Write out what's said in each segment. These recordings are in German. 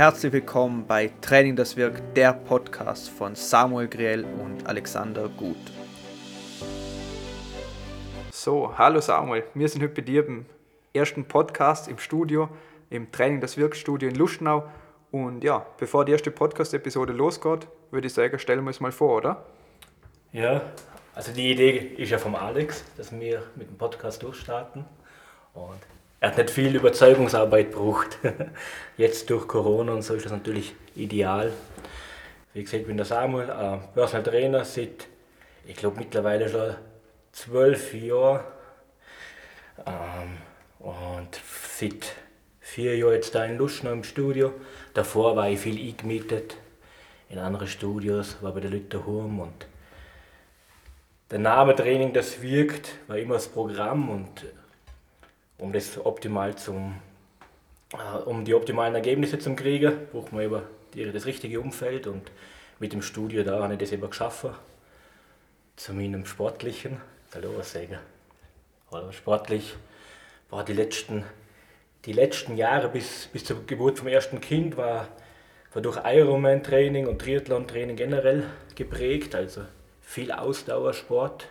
herzlich willkommen bei Training das Wirkt, der Podcast von Samuel Griel und Alexander Gut. So, hallo Samuel, wir sind heute bei dir beim ersten Podcast im Studio, im Training das Wirkt Studio in Lustenau. Und ja, bevor die erste Podcast-Episode losgeht, würde ich sagen, stellen wir uns mal vor, oder? Ja, also die Idee ist ja vom Alex, dass wir mit dem Podcast durchstarten. Und er hat nicht viel Überzeugungsarbeit gebraucht. Jetzt durch Corona und so ist das natürlich ideal. Wie gesagt, ich bin der Samuel, äh, Personal Trainer seit, ich glaube mittlerweile schon zwölf Jahren. Ähm, und seit vier Jahren jetzt da in Luschner im Studio. Davor war ich viel eingemietet in andere Studios, war bei der Lütter Hurm und der Name Training, das wirkt, war immer das Programm und um das optimal zum, äh, um die optimalen Ergebnisse zu kriegen, braucht man eben das richtige Umfeld und mit dem Studio da habe ich das eben geschaffen. Zu meinem sportlichen, hallo was sagen, oder sportlich war die letzten, die letzten Jahre bis, bis zur Geburt vom ersten Kind war, war durch Ironman-Training und Triathlon-Training generell geprägt, also viel Ausdauersport.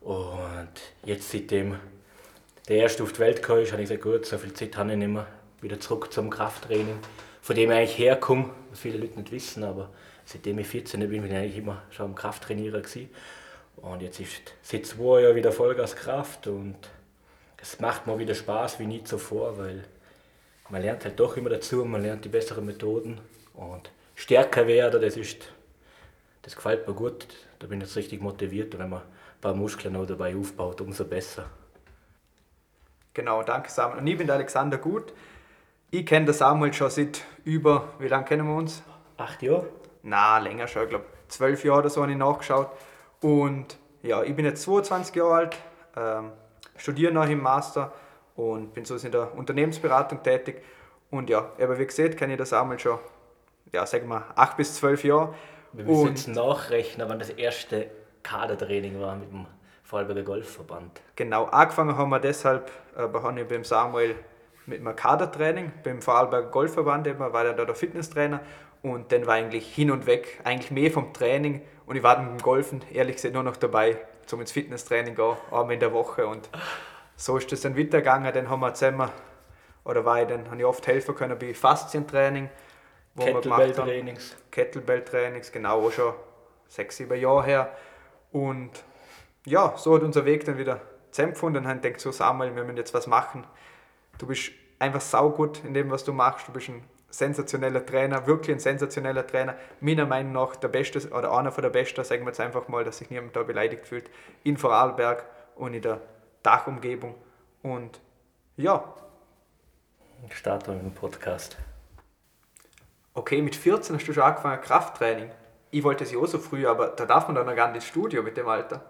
Und jetzt seitdem der erste auf die Welt kam, habe ich gesagt, gut, so viel Zeit habe ich nicht mehr. Wieder zurück zum Krafttraining, von dem ich eigentlich herkomme, was viele Leute nicht wissen, aber seitdem ich 14 bin, bin ich eigentlich immer schon am Krafttrainierer gewesen. Und jetzt ist seit zwei Jahren wieder Vollgas Kraft und es macht mir wieder Spaß wie nie zuvor, weil man lernt halt doch immer dazu, man lernt die besseren Methoden und stärker werden, das ist, das gefällt mir gut, da bin ich jetzt richtig motiviert und wenn man ein paar Muskeln noch dabei aufbaut, umso besser. Genau, danke Samuel. Und ich bin der Alexander Gut. Ich kenne den Samuel schon seit über, wie lange kennen wir uns? Acht Jahre? Na, länger schon, ich glaube zwölf Jahre oder so habe ich nachgeschaut. Und ja, ich bin jetzt 22 Jahre alt, ähm, studiere noch im Master und bin so in der Unternehmensberatung tätig. Und ja, aber wie gesagt, kenne ich den Samuel schon, ja, sagen wir, acht bis zwölf Jahre. Wir müssen jetzt nachrechnen, wann das erste Kadertraining war mit dem Vorarlberger Golfverband. Genau, angefangen haben wir deshalb äh, habe ich beim Samuel mit einem Kadertraining beim Vorarlberger Golfverband, eben, war er da der Fitnesstrainer und dann war eigentlich hin und weg, eigentlich mehr vom Training und ich war dann beim Golfen ehrlich gesagt nur noch dabei, zum ins Fitnesstraining gehen, einmal in der Woche und so ist das dann weitergegangen, dann haben wir zusammen, oder war ich dann, habe ich oft helfen können bei Faszientraining, wo Kettlebell-Trainings. Kettlebell-Trainings, genau, auch schon sechs, sieben Jahre her und ja, so hat unser Weg dann wieder zusammengefunden und haben gedacht, so Samuel, wir müssen jetzt was machen. Du bist einfach saugut in dem, was du machst. Du bist ein sensationeller Trainer, wirklich ein sensationeller Trainer. Meiner Meinung nach der Beste oder einer von der Besten, sagen wir jetzt einfach mal, dass sich niemand da beleidigt fühlt, in Vorarlberg und in der Dachumgebung. Und ja. Starten mit dem Podcast. Okay, mit 14 hast du schon angefangen Krafttraining. Ich wollte es ja auch so früh, aber da darf man dann noch gar nicht ins Studio mit dem Alter.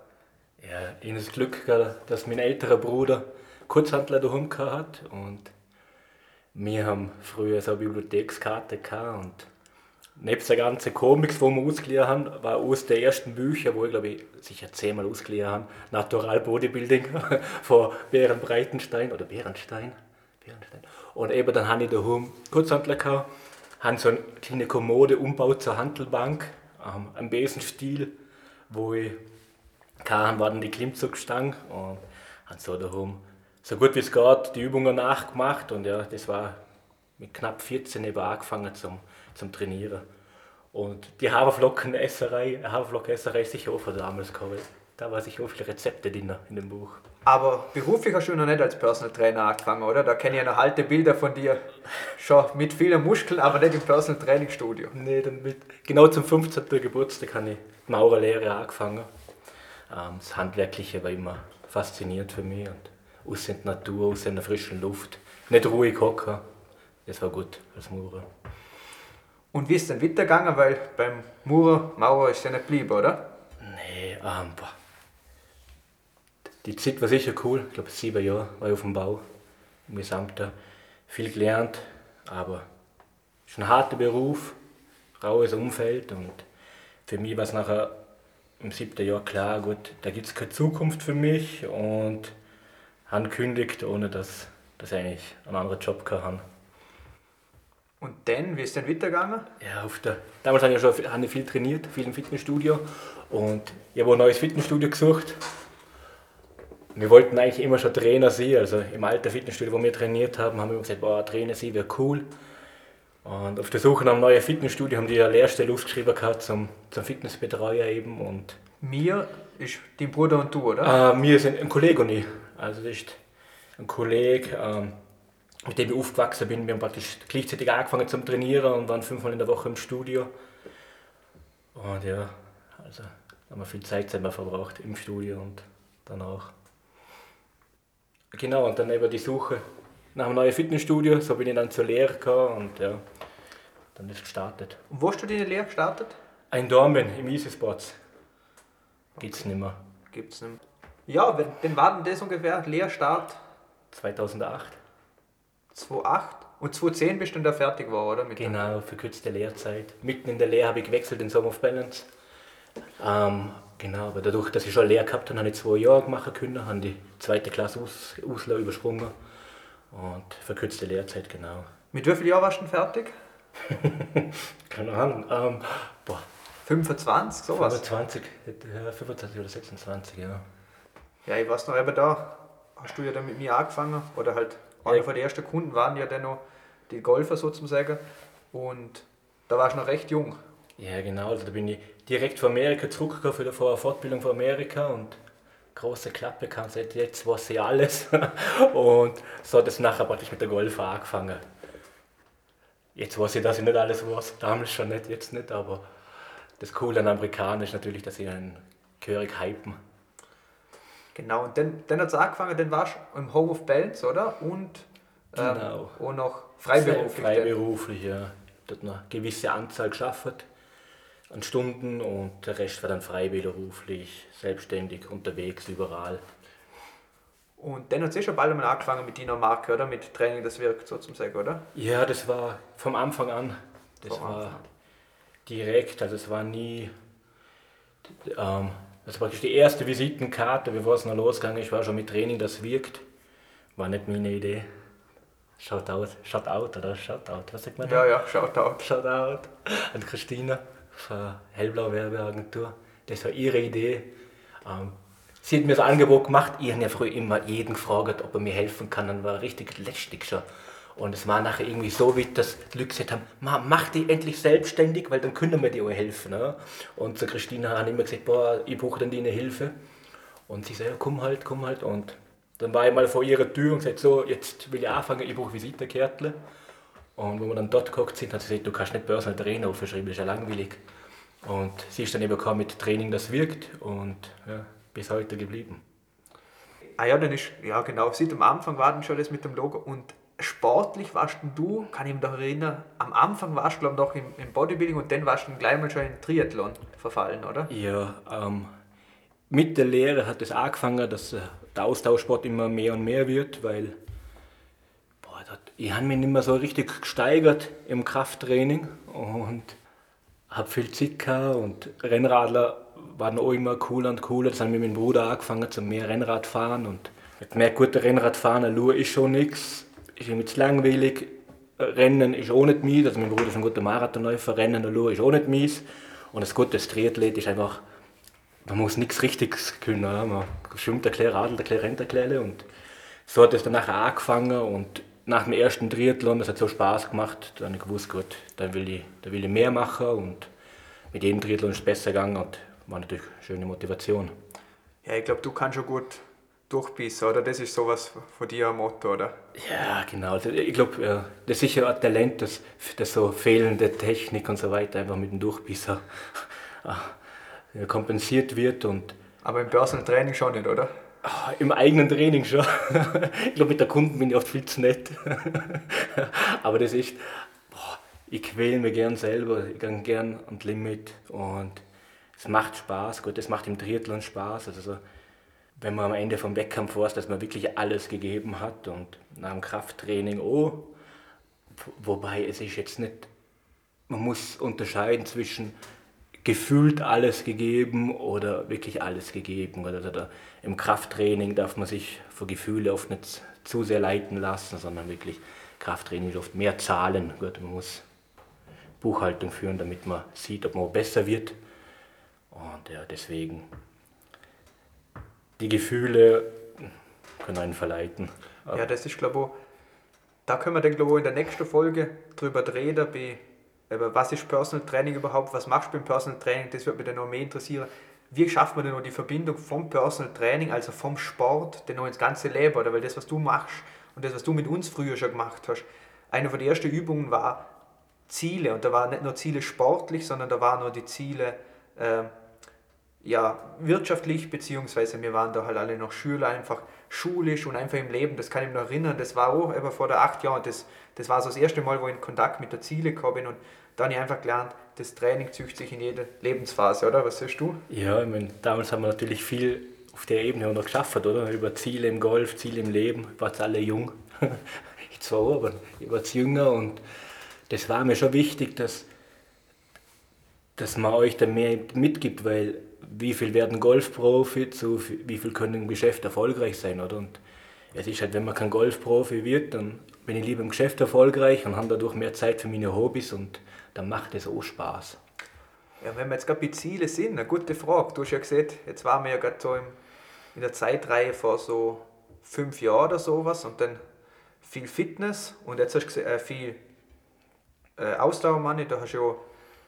Ja, ich das Glück dass mein älterer Bruder Kurzhandler daheim hat und wir haben früher so eine Bibliothekskarte gehabt und nebst der ganzen Comics, die wir ausgeliehen haben, war eines der ersten Bücher, wo ich glaube ich sicher zehnmal ausgeliehen habe, Natural Bodybuilding von Bären Breitenstein oder Bärenstein. Bärenstein. Und eben dann habe ich daheim Kurzhandler gehabt, habe so eine kleine Kommode umgebaut zur Handelbank, ähm, am Besenstil, wo ich Kahan war dann die Klimmzugstange und hat so daheim so gut wie es geht die Übungen nachgemacht und ja, das war mit knapp 14 eben angefangen zum, zum Trainieren. Und die Haferflockenesserei, Haferflockenesserei ist sicher auch von damals gekommen. Da war sicher auch viele Rezepte drin in dem Buch. Aber beruflich hast du noch nicht als Personal Trainer angefangen, oder? Da kenne ich ja noch alte Bilder von dir. Schon mit vielen Muskeln, aber nicht im Personal Training Studio. Nee, dann mit, genau zum 15. Geburtstag habe ich die Maurerlehre angefangen. Ähm, das Handwerkliche war immer faszinierend für mich und aus der Natur, aus der frischen Luft. Nicht ruhig hocken, das war gut als Maurer. Und wie ist denn weitergegangen? Weil beim Maurer, Maurer ist ja nicht geblieben, oder? Nee, ähm, boah. Die Zeit war sicher cool. Ich glaube, sieben Jahre war ich auf dem Bau. Im Gesamten viel gelernt, aber es ist ein harter Beruf, raues Umfeld und für mich war es nachher im siebten Jahr klar, gut, da gibt es keine Zukunft für mich und habe gekündigt, ohne dass, dass ich eigentlich einen anderen Job hatte. Und dann, wie ist denn weitergegangen? Ja, auf der, damals habe ich ja schon habe ich viel trainiert, viel im Fitnessstudio. Und ich habe ein neues Fitnessstudio gesucht. Wir wollten eigentlich immer schon Trainer sein. Also im alten Fitnessstudio, wo wir trainiert haben, haben wir gesagt, boah, Trainer sein wäre cool. Und auf der Suche nach einem neuen Fitnessstudio haben die eine Lehrstelle ausgeschrieben gehabt zum, zum Fitnessbetreuer eben. Und Mir ist dein Bruder und du, oder? äh, wir sind ein Kollege und ich. Also das ist ein Kollege, ähm, mit dem ich aufgewachsen bin. Wir haben praktisch gleichzeitig angefangen zum Trainieren und waren fünfmal in der Woche im Studio. Und ja, also haben wir viel Zeit selber verbraucht im Studio und danach. Genau, und dann eben die Suche nach einem neuen Fitnessstudio. So bin ich dann zur Lehre gekommen und ja, dann ist es gestartet. Und wo hast du deine Lehre gestartet? Ein Dormen im Easy Sports. Gibt's nicht mehr. Gibt's nicht. Ja, wenn- dann war denn das ungefähr Lehrstart 2008. 2008 und 2010 bist du dann da fertig geworden, oder? Mit dem- Genau, verkürzte Lehrzeit. Mitten in der Lehre habe ich gewechselt in Song of Balance. Ähm, genau, aber dadurch, dass ich schon Lehre gehabt habe, habe ich zwei Jahre machen können, habe die zweite Klasse aus, übersprungen. Und verkürzte Lehrzeit, genau. Mit wie vielen Jahren warst du denn fertig? Keine Ahnung. Ähm, boah, 25, sowas. 25, ja, 25 oder 26, ja. Ja, ich weiß noch, eben da hast du ja dann mit mir angefangen. Oder halt einer Ja. von den ersten Kunden waren ja dann noch die Golfer sozusagen. Und da warst du noch recht jung. Ja, genau. Also da bin ich direkt von Amerika zurückgekommen für eine Fortbildung von Amerika und große Klappe kam jetzt weiß ich alles. und so hat es nachher praktisch mit der Golf angefangen. Jetzt weiß ich, dass ich nicht alles weiß. Damals schon nicht, jetzt nicht, aber das Coole an Amerikanern ist natürlich, dass sie einen gehörig hypen. Genau, und dann, dann hat es angefangen, dann warst du im Home of Balance, oder? Und ähm, Genau. auch noch freiberuflich. Freiberuflich, ja. Dort eine gewisse Anzahl geschafft an Stunden und der Rest war dann freiberuflich, selbstständig, unterwegs, überall. Und dann hat es eh schon bald einmal angefangen mit deiner Marke, oder? Mit Training, das wirkt sozusagen, oder? Ja, das war vom Anfang an. Das Vom war direkt, also es war nie. Ähm, das war praktisch die erste Visitenkarte, bevor es noch losgegangen ist, war schon mit Training, das wirkt. War nicht meine Idee. Shoutout, Shoutout oder Shoutout, was sagt man da? Ja, ja, schaut out. Shoutout an Christina von Hellblau Werbeagentur. Das war ihre Idee. Ähm, sie hat mir das Angebot gemacht. Ich habe ja früher immer jeden gefragt, ob er mir helfen kann. Dann war richtig lästig schon. Und es war nachher irgendwie so dass die Leute gesagt haben, "Ma, mach die endlich selbstständig, weil dann können wir dir auch helfen. Ne? Und zu Christina ich immer gesagt, boah, ich brauche dann deine Hilfe. Und sie sagt, ja, komm halt, komm halt. Und dann war ich mal vor ihrer Tür und gesagt, so, jetzt will ich anfangen, ich brauche Visitenkärtchen. Und wo wir dann dort geguckt sind, hat sie gesagt, du kannst nicht Personal Trainer aufschreiben, das ist ja langweilig. Und sie ist dann eben gekommen mit Training, das wirkt und ja, bis heute geblieben. Ah ja, dann ist, ja genau, seit am Anfang war dann schon das mit dem Logo. Und sportlich warst du, kann ich mich noch erinnern, am Anfang warst du glaube ich noch im, im Bodybuilding und dann warst du gleich mal schon in Triathlon verfallen, oder? Ja, ähm, mit der Lehre hat es angefangen, dass äh, der Austauschsport immer mehr und mehr wird, weil das, ich habe mich nicht mehr so richtig gesteigert im Krafttraining und habe viel gehabt und Rennradler waren auch immer cooler und cooler. Das haben wir mit meinem Bruder angefangen zum mehr Rennrad fahren und mit mehr guter Rennradfahren allein ist schon nichts, ist irgendwie zu langweilig. Rennen ist auch nicht mies, also mein Bruder ist ein guter Marathonläufer, Rennen allein ist auch nicht mies. Und das Gute Triathlet ist einfach, man muss nichts Richtiges können. Man schwimmt ein kleines Radl, ein ein kleines. Und so hat es dann nachher angefangen und nach dem ersten Triathlon, das hat so Spaß gemacht, dann habe ich gewusst, gut, dann will ich, da will ich mehr machen und mit jedem Triathlon ist es besser gegangen und war natürlich eine schöne Motivation. Ja, ich glaube, du kannst schon gut durchbissen, oder? Das ist sowas von dir ein Motto, oder? Ja, genau. Also Ich glaube, das ist sicher ein Talent, dass, dass so fehlende Technik und so weiter einfach mit dem Durchbisser ja, kompensiert wird und Aber im Personal Training schon nicht, oder? Ah, Im eigenen Training schon. ich glaube, mit der Kunden bin ich oft viel zu nett. Aber das ist, boah, ich quäle mich gern selber, ich gehe gern am Limit und es macht Spaß. Gut, es macht im Triathlon Spaß. Also so, wenn man am Ende vom Wettkampf weiß, dass man wirklich alles gegeben hat und nach dem Krafttraining auch. Wobei es ist jetzt nicht, man muss unterscheiden zwischen gefühlt alles gegeben oder wirklich alles gegeben. Oder, oder im Krafttraining darf man sich vor Gefühle oft nicht zu sehr leiten lassen, sondern wirklich Krafttraining oft mehr Zahlen. Gut, man muss Buchhaltung führen, damit man sieht, ob man besser wird. Und ja, deswegen die Gefühle können einen verleiten. Ja, das ist, glaube ich, da können wir dann, glaube ich, in der nächsten Folge drüber reden, über was ist Personal Training überhaupt, was machst du beim Personal Training, das wird mich dann noch mehr interessieren. Wie schafft man denn noch die Verbindung vom Personal Training, also vom Sport, denn noch ins ganze Leben, oder? Weil das, was du machst und das, was du mit uns früher schon gemacht hast, eine von den ersten Übungen war Ziele und da waren nicht nur Ziele sportlich, sondern da waren nur die Ziele äh, ja, wirtschaftlich, beziehungsweise wir waren da halt alle noch Schüler, einfach schulisch und einfach im Leben, das kann ich mir noch erinnern, das war auch eben vor der acht Jahren, das, das war so das erste Mal, wo ich in Kontakt mit der Ziele gekommen bin und da habe ich einfach gelernt, das Training züchtet sich in jeder Lebensphase, oder? Was siehst du? Ja, ich meine, damals haben wir natürlich viel auf der Ebene auch noch geschafft, oder? Über Ziele im Golf, Ziele im Leben, ich war jetzt alle jung, ich zwar auch, aber ich war jünger und das war mir schon wichtig, dass, dass man euch da mehr mitgibt, weil wie viel werden Golfprofi, zu wie viel können im Geschäft erfolgreich sein, oder? Und es ist halt, wenn man kein Golfprofi wird, dann bin ich lieber im Geschäft erfolgreich und habe dadurch mehr Zeit für meine Hobbys und dann macht es auch Spaß. Ja, wenn wir jetzt gerade bei Ziele sind, eine gute Frage. Du hast ja gesehen, jetzt waren wir ja gerade so im, in der Zeitreihe vor so fünf Jahren oder sowas und dann viel Fitness und jetzt hast du gesehen, äh, viel äh, Ausdauermann, da hast du ja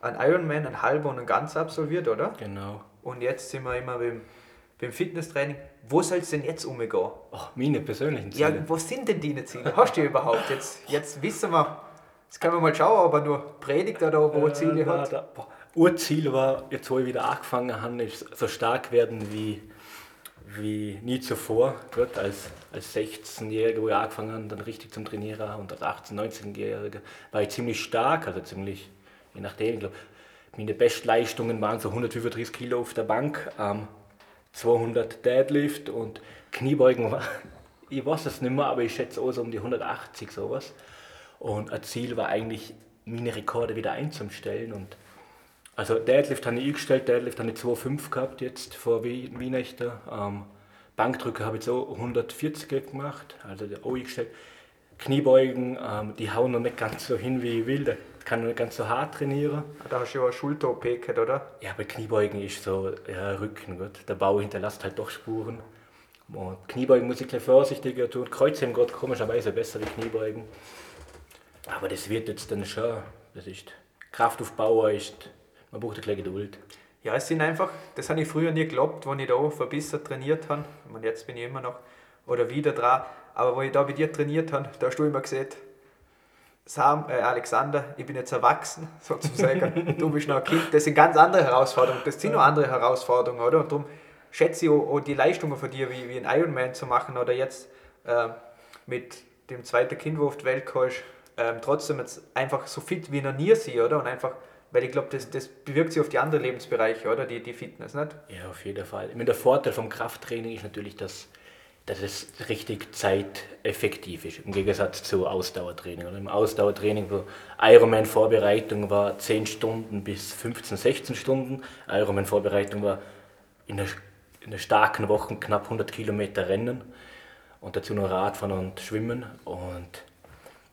einen Ironman, einen halben und einen ganz absolviert, oder? Genau. Und jetzt sind wir immer beim, beim Fitnesstraining. Wo soll es denn jetzt umgehen? Ach, meine persönlichen Ja, Ziele. wo sind denn deine Ziele? Hast du die überhaupt? Jetzt, jetzt wissen wir, jetzt können wir mal schauen, ob er nur predigt oder wo er Ziele Äh, da, hat. da. Urziel war, jetzt wo ich wieder angefangen habe, ist so stark werden wie, wie nie zuvor. Gut, als, als 16-Jähriger, wo ich angefangen habe, dann richtig zum Trainieren und als 18-, 19-Jähriger war ich ziemlich stark, also ziemlich, je nachdem, ich glaube, meine Bestleistungen waren so 135 Kilo auf der Bank, ähm, 200 Deadlift und Kniebeugen war, ich weiß es nicht mehr, aber ich schätze auch so um die 180 sowas. Und ein Ziel war eigentlich, meine Rekorde wieder einzustellen. Und also Deadlift habe ich eingestellt, Deadlift habe ich 2,5 gehabt jetzt vor Wie- Weihnachten. Ähm, Bankdrücker habe ich so 140 gemacht, also auch eingestellt. Kniebeugen, ähm, die hauen noch nicht ganz so hin, wie ich will. Kann ich nicht ganz so hart trainieren. Da hast du ja eine Schulter-OP gehabt, oder? Ja, bei Kniebeugen ist so, ja, Rücken, gut. Der Bau hinterlässt halt doch Spuren. Und Kniebeugen muss ich gleich vorsichtiger tun. Kreuzheben geht komischerweise besser wie Kniebeugen. Aber das wird jetzt dann schon, das ist, Kraftaufbau ist, man braucht ein bisschen Geduld. Ja, es sind einfach, das habe ich früher nie geglaubt, als ich da verbissert trainiert habe. Ich meine, jetzt bin ich immer noch oder wieder dran. Aber wo ich da bei dir trainiert habe, da hast du immer gesagt, Sam, äh, Alexander, ich bin jetzt erwachsen, sozusagen. du bist noch ein Kind. Das sind ganz andere Herausforderungen. Das sind noch andere Herausforderungen, oder? Und darum schätze ich auch, auch die Leistungen von dir, wie, wie ein Ironman zu machen oder jetzt äh, mit dem zweiten Kind, wo auf die Welt kommst, ähm, trotzdem jetzt einfach so fit wie noch nie sie, oder? Und einfach, weil ich glaube, das, das bewirkt sich auf die anderen Lebensbereiche, oder? Die, die Fitness, nicht? Ja, auf jeden Fall. Ich meine, der Vorteil vom Krafttraining ist natürlich, dass, dass es richtig zeiteffektiv ist, im Gegensatz zu Ausdauertraining. Oder Im Ausdauertraining, wo Ironman-Vorbereitung war 10 Stunden bis 15, 16 Stunden. Ironman-Vorbereitung war in der, in der starken Woche knapp 100 Kilometer Rennen und dazu noch Radfahren und Schwimmen. Und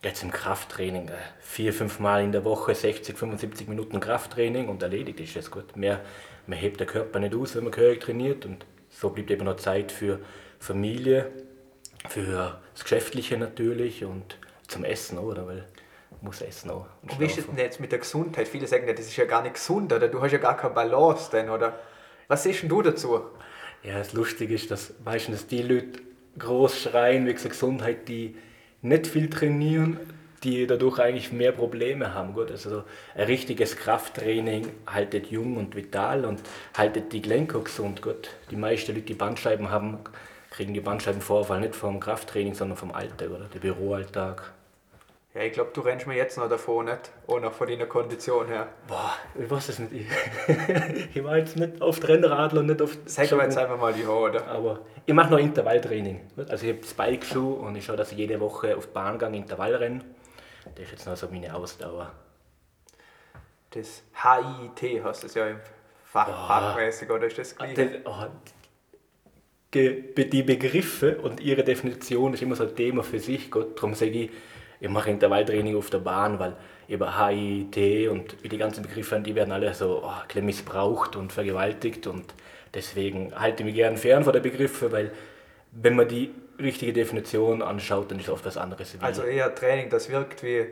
jetzt im Krafttraining, äh, vier, fünf Mal in der Woche 60, 75 Minuten Krafttraining und erledigt ist das gut. Mehr, mehr hebt der Körper nicht aus, wenn man gehörig trainiert und so bleibt eben noch Zeit für Familie, für das Geschäftliche natürlich und zum Essen, oder? Weil man muss essen auch. Und Und wie ist es denn jetzt mit der Gesundheit? Viele sagen, ja, das ist ja gar nicht gesund, oder? Du hast ja gar keine Balance, denn, oder? Was siehst denn du dazu? Ja, das Lustige ist, dass meistens die Leute groß schreien wegen der Gesundheit, die nicht viel trainieren, die dadurch eigentlich mehr Probleme haben. Gut, also ein richtiges Krafttraining haltet jung und vital und haltet die Gelenke gesund. Gut, die meisten Leute, die Bandscheiben haben, kriegen die Bandscheibenvorfall nicht vom Krafttraining, sondern vom Alltag oder der Büroalltag. Ja, ich glaube, du rennst mir jetzt noch davon, nicht? Auch noch von deiner Kondition her. Boah, ich weiß es nicht. Ich, ich war jetzt nicht auf Rennradler und nicht auf Sag mir jetzt einfach mal die Haare, oder? Aber ich mache noch Intervalltraining. Also ich habe das Bike-Schuh und ich schaue, dass ich jede Woche auf die Bahn gehe, Intervall renne. Das ist jetzt noch so meine Ausdauer. Das HIIT hast du es ja im Fach, fachmäßig, oder ist das gleich? Das, oh, die Begriffe und ihre Definition ist immer so ein Thema für sich. Gott, darum sage ich, ich mache Intervalltraining auf der Bahn, weil über HIT und die ganzen Begriffe, die werden alle so oh, missbraucht und vergewaltigt und deswegen halte ich mich gern fern von den Begriffen, weil wenn man die richtige Definition anschaut, dann ist oft was anderes. Also eher Training, das wirkt wie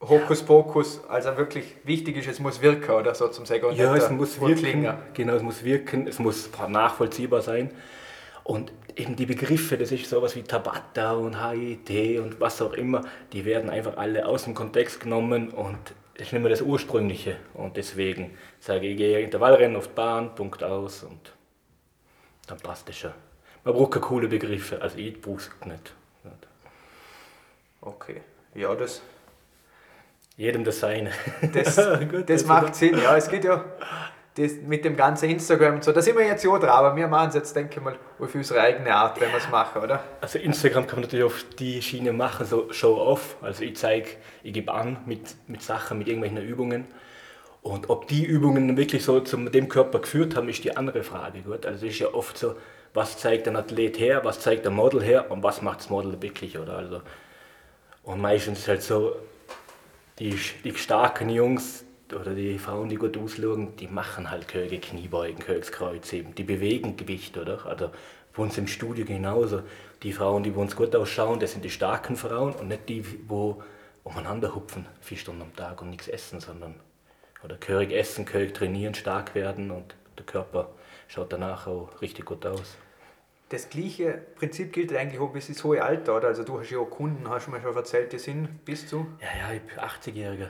Hokuspokus, also wirklich wichtig ist, es muss wirken oder so zum Sagen. Ja, es muss wirken. Genau, es muss wirken, es muss nachvollziehbar sein. Und eben die Begriffe, das ist sowas wie Tabata und HIT und was auch immer, die werden einfach alle aus dem Kontext genommen und ist nicht mehr das Ursprüngliche. Und deswegen sage ich, ich gehe Intervallrennen auf die Bahn, Punkt aus und dann passt das schon. Man braucht keine coole Begriffe, also ich brauche es nicht. Okay, ja, das. Jedem das Seine. Das, das macht Sinn, ja. Es geht ja das, mit dem ganzen Instagram und so, da sind wir jetzt ja dran, aber wir machen es jetzt, denke ich mal, auf unsere eigene Art, wenn wir es machen, oder? Also Instagram kann man natürlich auf die Schiene machen, so Show-off. Also ich zeige, ich gebe an mit, mit Sachen, mit irgendwelchen Übungen. Und ob die Übungen wirklich so zu dem Körper geführt haben, ist die andere Frage. Gut? Also es ist ja oft so, was zeigt ein Athlet her, was zeigt ein Model her und was macht das Model wirklich, oder? Also, und meistens ist es halt so, die, die starken Jungs, oder die Frauen, die gut ausschauen, die machen halt Köge, Kniebeugen, Kögskreuz eben. Die bewegen Gewicht, oder? Also bei uns im Studio genauso. Die Frauen, die bei uns gut ausschauen, das sind die starken Frauen und nicht die, wo umeinander hupfen, vier Stunden am Tag und nichts essen, sondern oder gehörig essen, gehörig trainieren, stark werden und der Körper schaut danach auch richtig gut aus. Das gleiche Prinzip gilt eigentlich auch bis ins hohe Alter, oder? Also du hast ja auch Kunden, hast du mir schon erzählt, die sind bis zu? Ja, ja, ich bin 80-Jähriger.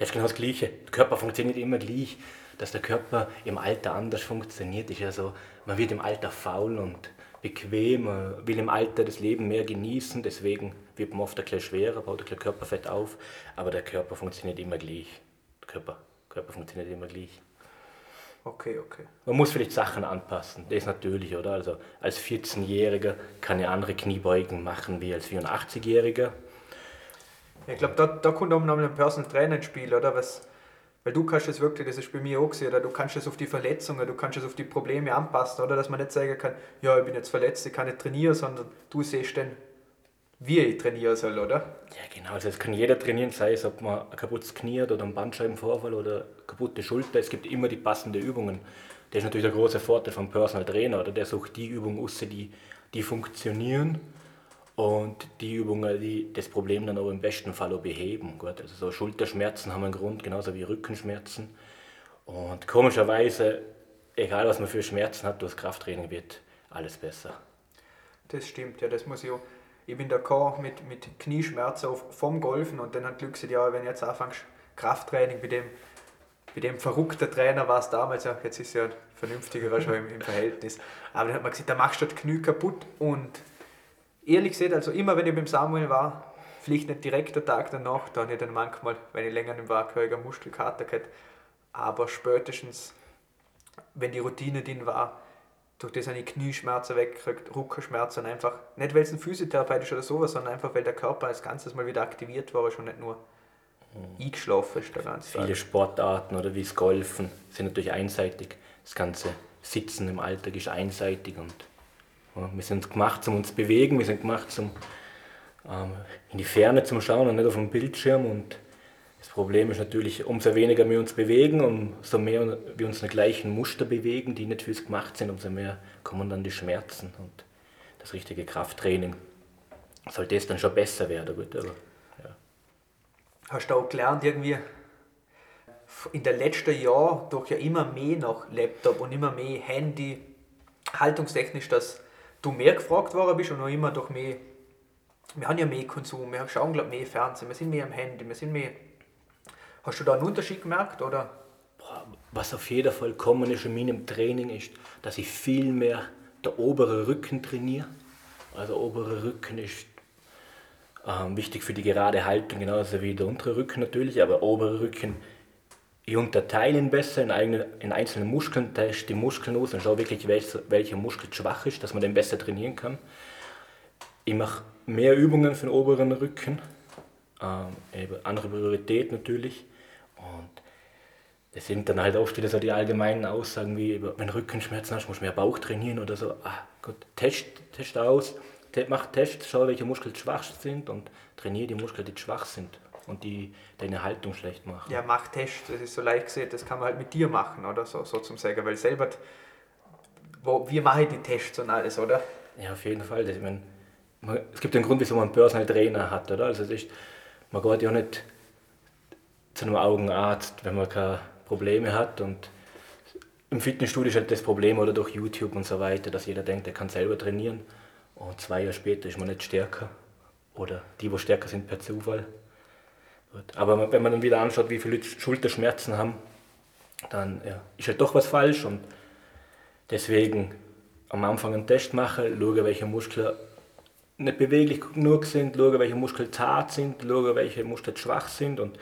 Das ist genau das Gleiche. Der Körper funktioniert immer gleich. Dass der Körper im Alter anders funktioniert, ist ja so, man wird im Alter faul und bequem, man will im Alter das Leben mehr genießen, deswegen wird man oft ein bisschen schwerer, baut ein bisschen Körperfett auf, aber der Körper funktioniert immer gleich. Der Körper, Körper funktioniert immer gleich. Okay, okay. Man muss vielleicht Sachen anpassen, das ist natürlich, oder? Also als 14-Jähriger kann ich andere Kniebeugen machen wie als 84-Jähriger. Ich glaube, da, da kommt auch noch ein Personal Trainer ins Spiel, oder? Was, weil du kannst es wirklich, das ist bei mir auch gesehen, oder? du kannst es auf die Verletzungen, du kannst es auf die Probleme anpassen, oder? Dass man nicht sagen kann, ja, ich bin jetzt verletzt, ich kann nicht trainieren, sondern du siehst dann, wie ich trainieren soll, oder? Ja, genau. Also es kann jeder trainieren, sei es, ob man ein kaputtes Knie hat oder einen Bandscheibenvorfall oder kaputte Schulter. Es gibt immer die passenden Übungen. Das ist natürlich der große Vorteil vom Personal Trainer, oder? Der sucht die Übungen aus, die, die funktionieren und die Übungen, die das Problem dann auch im besten Fall auch beheben. Gut, also so Schulterschmerzen haben einen Grund, genauso wie Rückenschmerzen. Und komischerweise, egal was man für Schmerzen hat, durch Krafttraining wird alles besser. Das stimmt, ja, das muss ich auch. Ich bin da gekommen mit, mit Knieschmerzen vom Golfen und dann hat Glück ja, wenn jetzt anfängst Krafttraining bei dem, bei dem verrückten Trainer war es damals, ja, jetzt ist ja ein vernünftigerer schon im, im Verhältnis. Aber dann hat man gesagt, da machst du das Knie kaputt und ehrlich gesagt, also immer wenn ich beim Samuel war, vielleicht nicht direkt der Tag danach, da habe ich dann manchmal, wenn ich länger im war, eine Muskelkater gehabt. Aber spätestens, wenn die Routine drin war, durch das habe ich Knieschmerzen weggekriegt, Rückenschmerzen einfach, nicht weil es ein Physiotherapeut ist oder sowas, sondern einfach weil der Körper als Ganzes mal wieder aktiviert war, schon nicht nur mhm. eingeschlafen ist der ganze Viele Sportarten oder wie das Golfen sind natürlich einseitig. Das ganze Sitzen im Alltag ist einseitig und wir sind gemacht, um uns zu bewegen, wir sind gemacht, um ähm, in die Ferne zu schauen und nicht auf dem Bildschirm. Und das Problem ist natürlich, umso weniger wir uns bewegen, umso mehr wir uns in den gleichen Muster bewegen, die nicht fürs gemacht sind, umso mehr kommen dann die Schmerzen und das richtige Krafttraining. Sollte es dann schon besser werden, gut, aber ja. Hast du auch gelernt, irgendwie in den letzten Jahren durch ja immer mehr nach Laptop und immer mehr Handy, haltungstechnisch, dass du mehr gefragt worden bist und noch immer durch mehr, wir haben ja mehr Konsum, wir schauen glaube mehr Fernsehen, wir sind mehr am Handy, wir sind mehr. Hast du da einen Unterschied gemerkt oder? Was auf jeden Fall kommen ist in meinem Training ist, dass ich viel mehr der obere Rücken trainiere. Also der obere Rücken ist ähm, wichtig für die gerade Haltung, genauso wie der untere Rücken natürlich, aber obere Rücken ich unterteile ihn besser in, eigene, in einzelne Muskeln, teste die Muskeln aus und schaue wirklich, welcher, welcher Muskel schwach ist, dass man den besser trainieren kann. Ich mache mehr Übungen für den oberen Rücken, ähm, andere Priorität natürlich. Und das sind dann halt oft wieder so die allgemeinen Aussagen wie, wenn Rückenschmerzen hast, musst du mehr Bauch trainieren oder so. Ah, gut, test, test aus, mach Tests, schau, welche Muskeln schwach sind und trainiere die Muskeln, die schwach sind und die deine Haltung schlecht machen. Ja, mach Tests, das ist so leicht gesehen, das kann man halt mit dir machen, oder so, so zum Sagen, weil selber, wo, wir machen die Tests und alles, oder? Ja, auf jeden Fall. Das, ich mein, man, es gibt einen Grund, wieso man einen Personal Trainer hat, oder? Also ist, man geht ja nicht zu einem Augenarzt, wenn man keine Probleme hat und im Fitnessstudio ist halt das Problem oder durch YouTube und so weiter, dass jeder denkt, er kann selber trainieren und zwei Jahre später ist man nicht stärker oder die, die stärker sind, per Zufall. Aber wenn man dann wieder anschaut, wie viele Schulterschmerzen haben, dann ja, ist halt doch was falsch und deswegen am Anfang einen Test machen, schauen, welche Muskeln nicht beweglich genug sind, schauen, welche Muskeln zart sind, schauen, welche Muskeln schwach sind. Und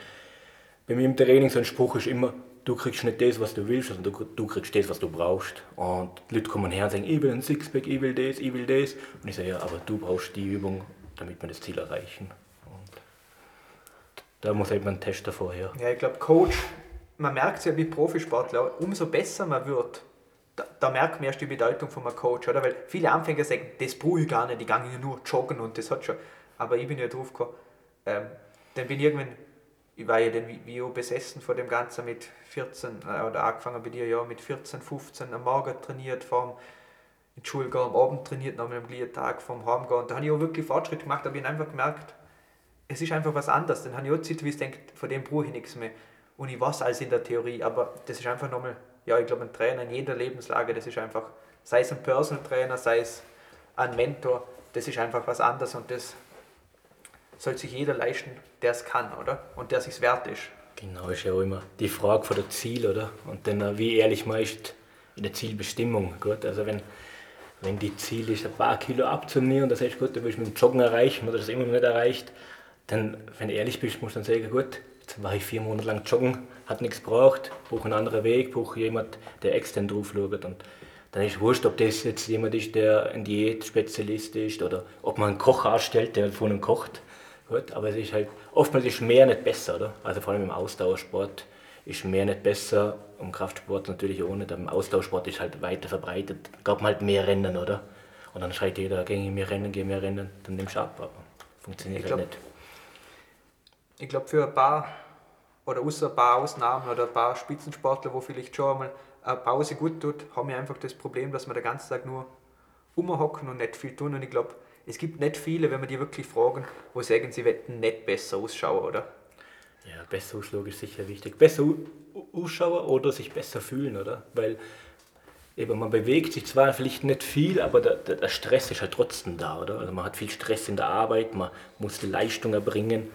bei mir im Training so ein Spruch ist immer, du kriegst nicht das, was du willst, sondern du, du kriegst das, was du brauchst. Und die Leute kommen her und sagen, ich will ein Sixpack, ich will das, ich will das. Und ich sage, ja, aber du brauchst die Übung, damit wir das Ziel erreichen. Da muss eben ein Test davor her. Ja, ich glaube, Coach, man merkt es ja wie Profisportler, umso besser man wird, da, da, merkt man erst die Bedeutung von einem Coach, oder? Weil viele Anfänger sagen, das brauche ich gar nicht, die gehen ja nur joggen und das hat schon. Aber ich bin ja drauf gekommen, ähm, dann bin ich irgendwann, ich war ja dann wie, wie besessen von dem Ganzen mit 14, äh, oder angefangen bei dir ja mit 14, 15 am Morgen trainiert, vom in die Schule gehen, am Abend trainiert, noch am gleichen Tag vom Heim gehen. Da habe ich auch wirklich Fortschritt gemacht, aber ich habe einfach gemerkt, es ist einfach was anderes. Dann habe ich auch Zeit, wie ich denke, von dem brauche ich nichts mehr. Und ich weiß alles in der Theorie, aber das ist einfach nochmal ja, ich glaube, ein Trainer in jeder Lebenslage, das ist einfach, sei es ein Personal Trainer, sei es ein Mentor, das ist einfach was anderes und das soll sich jeder leisten, der es kann, oder? Und der sich wert ist. Genau, ist ja auch immer die Frage von der Ziel, oder? Und dann, äh, wie ehrlich man ist in der Zielbestimmung. Gut? Also wenn, wenn die Ziel ist, ein paar Kilo abzunehmen und das heißt, gut, du willst mit dem Joggen erreichen oder das immer noch nicht erreicht, dann, wenn du ehrlich bist, musst du dann sagen, gut, Jetzt war ich vier Monate lang joggen, hat nichts gebraucht, brauche einen anderen Weg, brauche jemand, der extern drauf schaut. Und dann ist es wurscht, ob das jetzt jemand ist, der ein Diätspezialist ist oder ob man einen Koch anstellt, der von einem kocht. Gut, aber es ist halt, oftmals ist mehr nicht besser, oder? Also vor allem im Ausdauersport ist mehr nicht besser, im Kraftsport natürlich auch nicht, aber im Ausdauersport ist halt weiter verbreitet. Da gab man halt mehr Rennen, oder? Und dann schreit jeder, geh mehr Rennen, geh mehr Rennen, dann nimmst du ab, aber funktioniert ich halt nicht ich glaube, für ein paar oder außer ein paar Ausnahmen oder ein paar Spitzensportler, wo vielleicht schon einmal eine Pause gut tut, haben wir einfach das Problem, dass wir den ganzen Tag nur umhocken und nicht viel tun. Und ich glaube, es gibt nicht viele, wenn wir die wirklich fragen, wo sagen, sie wetten nicht besser ausschauen, oder? Ja, besser ausschauen ist sicher wichtig. Besser ausschauen oder sich besser fühlen, oder? Weil eben man bewegt sich zwar vielleicht nicht viel, aber der, der, Stress ist halt trotzdem da, oder? Also man hat viel Stress in der Arbeit, man muss Leistung erbringen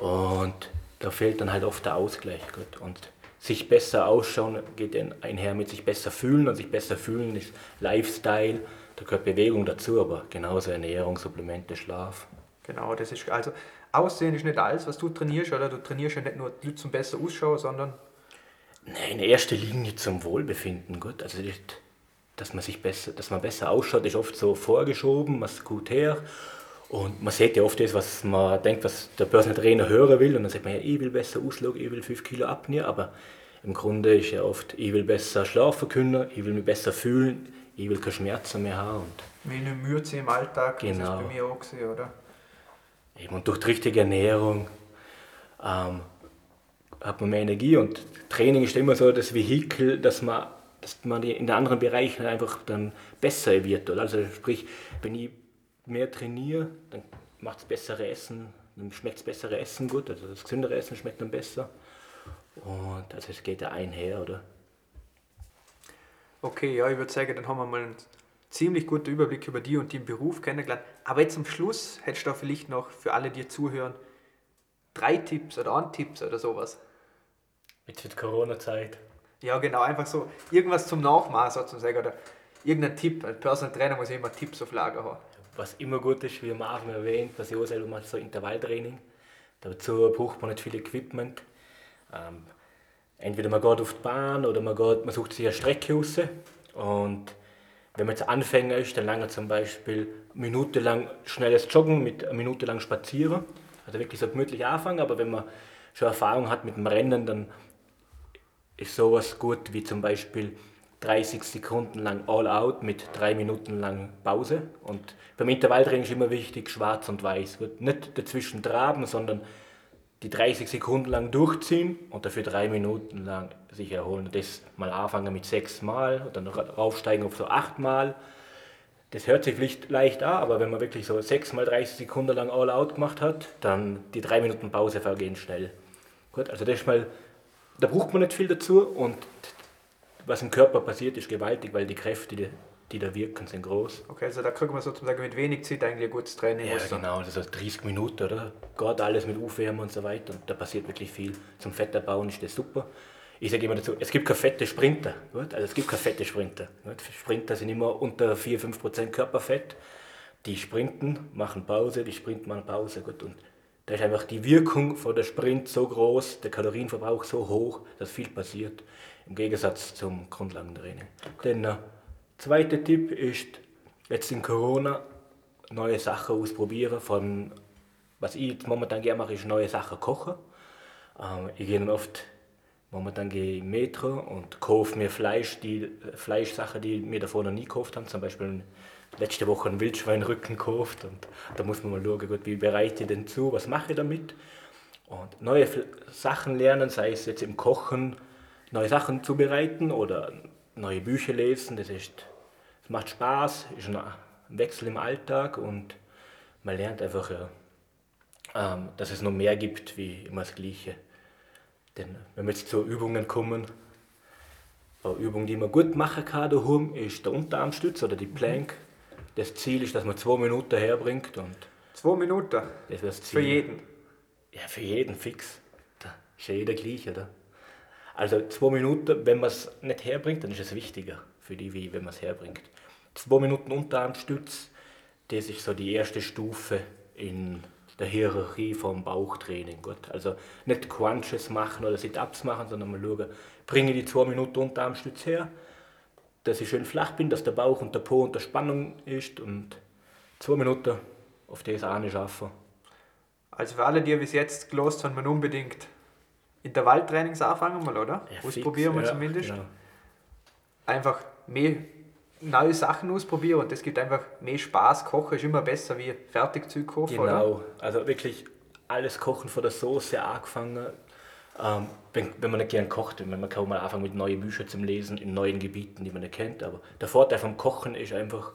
und da fehlt dann halt oft der Ausgleich. Gut. Und sich besser ausschauen geht einher mit sich besser fühlen und sich besser fühlen ist Lifestyle, da gehört Bewegung dazu, aber genauso Ernährung, Supplemente, Schlaf. Genau, das ist also Aussehen ist nicht alles, was du trainierst, oder? Du trainierst ja nicht nur zum besser ausschauen, sondern Nein, in erster Linie zum Wohlbefinden, gut. Also dass man sich besser, dass man besser ausschaut, ist oft so vorgeschoben, man ist gut her und man sieht ja oft das, was man denkt, was der Personal Trainer hören will. Und dann sagt man ja, ich will besser ausschlagen, ich will 5 Kilo abnehmen. Aber im Grunde ist ja oft, ich will besser schlafen können, ich will mich besser fühlen, ich will keine Schmerzen mehr haben. Und wie eine Mühe im Alltag, genau. das ist bei mir auch gesehen, oder? Eben, und durch die richtige Ernährung ähm, hat man mehr Energie und Training ist immer so das Vehikel, dass man, dass man in den anderen Bereichen einfach dann besser wird. Oder? Also sprich, wenn ich mehr trainiere, dann macht es bessere Essen, dann schmeckt es bessere Essen gut, also das gesündere Essen schmeckt dann besser. Und also es geht ja einher, oder? Okay, ja, ich würde sagen, dann haben wir mal einen ziemlich guten Überblick über die und den Beruf kennengelernt. Aber jetzt zum Schluss hättest du da vielleicht noch für alle, die zuhören, drei Tipps oder ein Tipps oder sowas. Jetzt wird Corona-Zeit. Ja, genau, einfach so irgendwas zum Nachmachen sozusagen oder irgendein Tipp. Ein Personal Trainer muss immer Tipps auf Lager haben was immer gut ist, wie Marvin erwähnt, was ich auch selber mache, so Intervalltraining. Dazu braucht man nicht viel Equipment. Ähm, entweder man geht auf die Bahn oder man, geht, man sucht sich eine Strecke raus. Und wenn man jetzt Anfänger ist, dann lange zum Beispiel minutenlang schnelles Joggen mit einer Minute lang spazieren. Also wirklich so gemütlich anfangen, aber wenn man schon Erfahrung hat mit dem Rennen, dann ist sowas gut wie zum Beispiel 30 Sekunden lang All Out mit drei Minuten lang Pause. Und beim Intervalltraining ist immer wichtig, schwarz und weiß. Nicht dazwischen traben, sondern die 30 Sekunden lang durchziehen und dafür drei Minuten lang sich erholen. Das mal anfangen mit sechs Mal und dann raufsteigen auf so acht Mal. Das hört sich vielleicht leicht an, aber wenn man wirklich so sechs mal 30 Sekunden lang All Out gemacht hat, dann die drei Minuten Pause vergehen schnell. Gut, also das ist mal, da braucht man nicht viel dazu und was im Körper passiert, ist gewaltig, weil die Kräfte, die, die da wirken, sind groß. Okay, also da kriegt man sozusagen mit wenig Zeit eigentlich ein gutes Training. Ja, genau, das ist 30 Minuten, oder? Geht alles mit Aufwärmen und so weiter und da passiert wirklich viel. Zum Fettabbauen ist das super. Ich sage immer dazu, es gibt keine fette Sprinter. Gut? Also es gibt keine fette Sprinter. Gut? Sprinter sind immer unter 4-5% Körperfett. Die sprinten, machen Pause, die sprinten, machen Pause. Gut? Und da ist einfach die Wirkung von der Sprint so groß, der Kalorienverbrauch so hoch, dass viel passiert. Im Gegensatz zum Grundlagentraining. Okay. Der zweite Tipp ist, jetzt in Corona neue Sachen ausprobieren. Von, was ich jetzt momentan gerne mache, ist neue Sachen kochen. Ähm, ich gehe dann oft, momentan gehe ich im Metro und kaufe mir Fleisch, die Fleischsachen, die mir davor noch nie gekauft haben. Zum Beispiel letzte Woche einen Wildschweinrücken gekauft und da muss man mal schauen, gut, wie bereite ich den zu, was mache ich damit. Und neue Sachen lernen, sei es jetzt im Kochen, neue Sachen zubereiten oder neue Bücher lesen. Das, ist, das macht Spaß, ist ein Wechsel im Alltag und man lernt einfach, ähm, dass es noch mehr gibt wie immer das Gleiche. Denn wenn wir jetzt zu Übungen kommen, eine Übung, die man gut machen kann daheim, ist der Unterarmstütz oder die Plank. Das Ziel ist, dass man zwei Minuten herbringt. Und zwei Minuten? Das das Ziel. Für jeden? Ja, für jeden fix. Da ist ja jeder gleich, oder? Also zwei Minuten, wenn man es nicht herbringt, dann ist es wichtiger für die, wie wenn man es herbringt. Zwei Minuten Unterarmstütz, das ist so die erste Stufe in der Hierarchie vom Bauchtraining. Gut. Also nicht Crunches machen oder Sit-Ups machen, sondern mal schauen, bringe die zwei Minuten Unterarmstütz her, dass ich schön flach bin, dass der Bauch und der Po unter Spannung ist und zwei Minuten auf das eine schaffen. Also für alle, die bis jetzt gelost haben, man unbedingt Intervalltrainings anfangen mal, oder? Ja, ausprobieren wir ja, zumindest. Genau. Einfach mehr neue Sachen ausprobieren und das gibt einfach mehr Spaß. Kochen ist immer besser wie Fertigzeug kochen, Genau, oder? also wirklich alles Kochen von der Soße angefangen. Ähm, wenn, wenn, man nicht gern kocht, wenn man kann mal anfangen mit neuen Büchern zum Lesen in neuen Gebieten, die man nicht kennt. Aber der Vorteil vom Kochen ist einfach,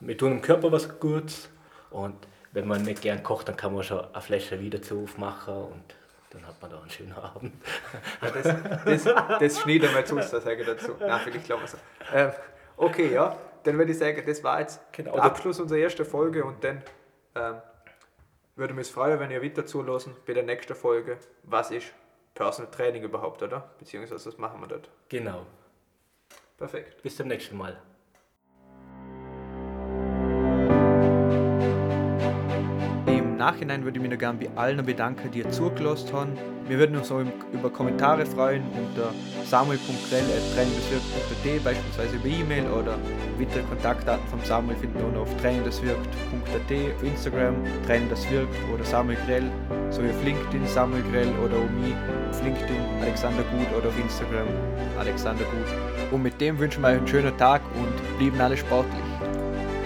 wir tun dem Körper was Gutes und wenn man nicht gern kocht, dann kann man schon eine Flasche wieder zu aufmachen und dann hat man da einen schönen Abend. Ja, das, das, das schneiden wir zu, das sage ich dazu. Nein, ich glaube so. Ähm, okay, ja, dann würde ich sagen, das war jetzt genau, der Abschluss unserer ersten Folge und dann ähm, würde mich freuen, wenn ihr weiter zulassen bei der nächsten Folge. Was ist Personal Training überhaupt, oder? Beziehungsweise was machen wir dort? Genau. Perfekt. Bis zum nächsten Mal. Nachhinein würde ich mich noch gerne bei allen bedanken, die zugelassen haben. Wir würden uns auch über Kommentare freuen unter samuel.grell.trainingdeswirkt.at, beispielsweise über E-Mail oder weitere Kontaktdaten von Samuel finden wir auf trainingdeswirkt.at, auf Instagram Training oder Samuel Grell, sowie auf LinkedIn Samuel Grell oder mich auf LinkedIn Alexander Gut oder auf Instagram Alexander Gut. Und mit dem wünschen wir euch einen schönen Tag und blieben alle sportlich.